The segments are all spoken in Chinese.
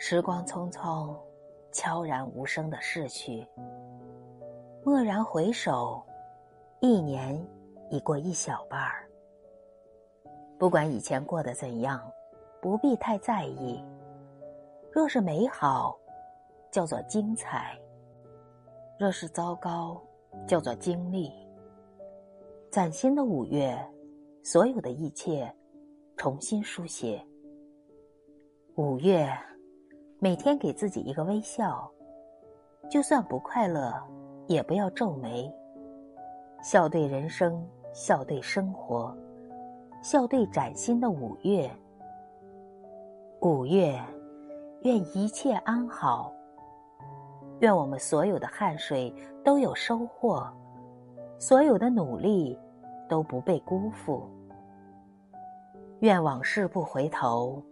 时光匆匆，悄然无声的逝去。蓦然回首，一年已过一小半儿。不管以前过得怎样，不必太在意。若是美好，叫做精彩；若是糟糕，叫做经历。崭新的五月，所有的一切重新书写。五月。每天给自己一个微笑，就算不快乐，也不要皱眉。笑对人生，笑对生活，笑对崭新的五月。五月，愿一切安好。愿我们所有的汗水都有收获，所有的努力都不被辜负。愿往事不回头，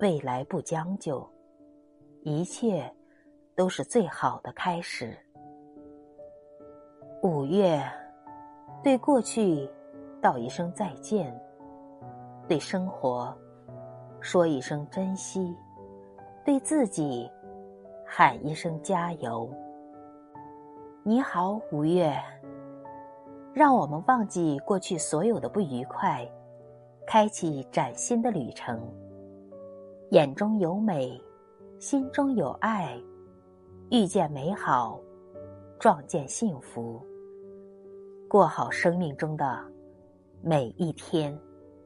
未来不将就。一切都是最好的开始。五月，对过去道一声再见，对生活说一声珍惜，对自己喊一声加油。你好，五月，让我们忘记过去所有的不愉快，开启崭新的旅程。眼中有美。心中有爱，遇见美好，撞见幸福，过好生命中的每一天。